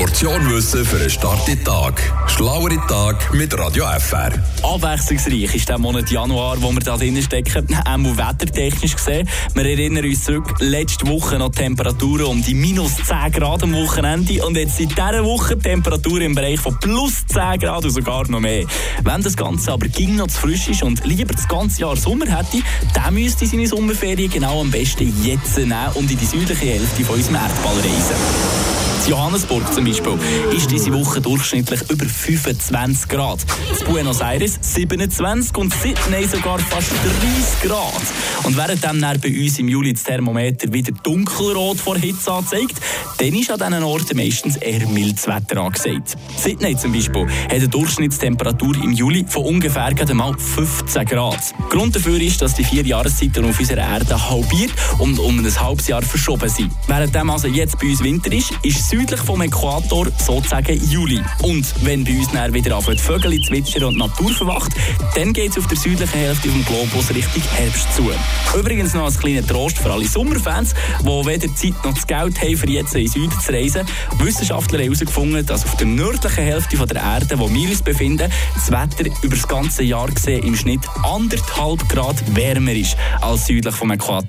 Portion Wissen für einen starken Tag. Schlauere Tag mit Radio FR. Abwechslungsreich ist der Monat Januar, wo wir da drin stecken, auch wettertechnisch gesehen. Wir erinnern uns zurück, letzte Woche noch Temperaturen um die minus 10 Grad am Wochenende und jetzt seit dieser Woche Temperaturen im Bereich von plus 10 Grad und sogar noch mehr. Wenn das Ganze aber ging noch zu frisch ist und lieber das ganze Jahr Sommer hätte, dann müsste seine Sommerferien genau am besten jetzt nehmen und in die südliche Hälfte von unserem Erdball reisen. Johannesburg zum Beispiel ist diese Woche durchschnittlich über 25 Grad. In Buenos Aires 27 und Sydney sogar fast 30 Grad. Und während dann bei uns im Juli das Thermometer wieder dunkelrot vor Hitze anzeigt, dann ist an diesen Orten meistens eher mildes Wetter angesagt. Sydney zum Beispiel hat eine Durchschnittstemperatur im Juli von ungefähr mal 15 Grad. Grund dafür ist, dass die vier Jahreszeiten auf unserer Erde halbiert und um ein halbes Jahr verschoben sind. Während also jetzt bei uns Winter ist, ist südlich vom Äquator sozusagen Juli. Und wenn bei uns dann wieder anfängt Vögel zwitschern und die Natur verwacht, dann geht es auf der südlichen Hälfte vom Globus Richtung Herbst zu. Übrigens noch als kleiner Trost für alle Sommerfans, die weder Zeit noch das Geld haben, für jetzt in den Süden zu reisen. Wissenschaftler haben herausgefunden, dass auf der nördlichen Hälfte der Erde, wo wir uns befinden, das Wetter über das ganze Jahr gesehen im Schnitt anderthalb Grad wärmer ist als südlich vom Äquator.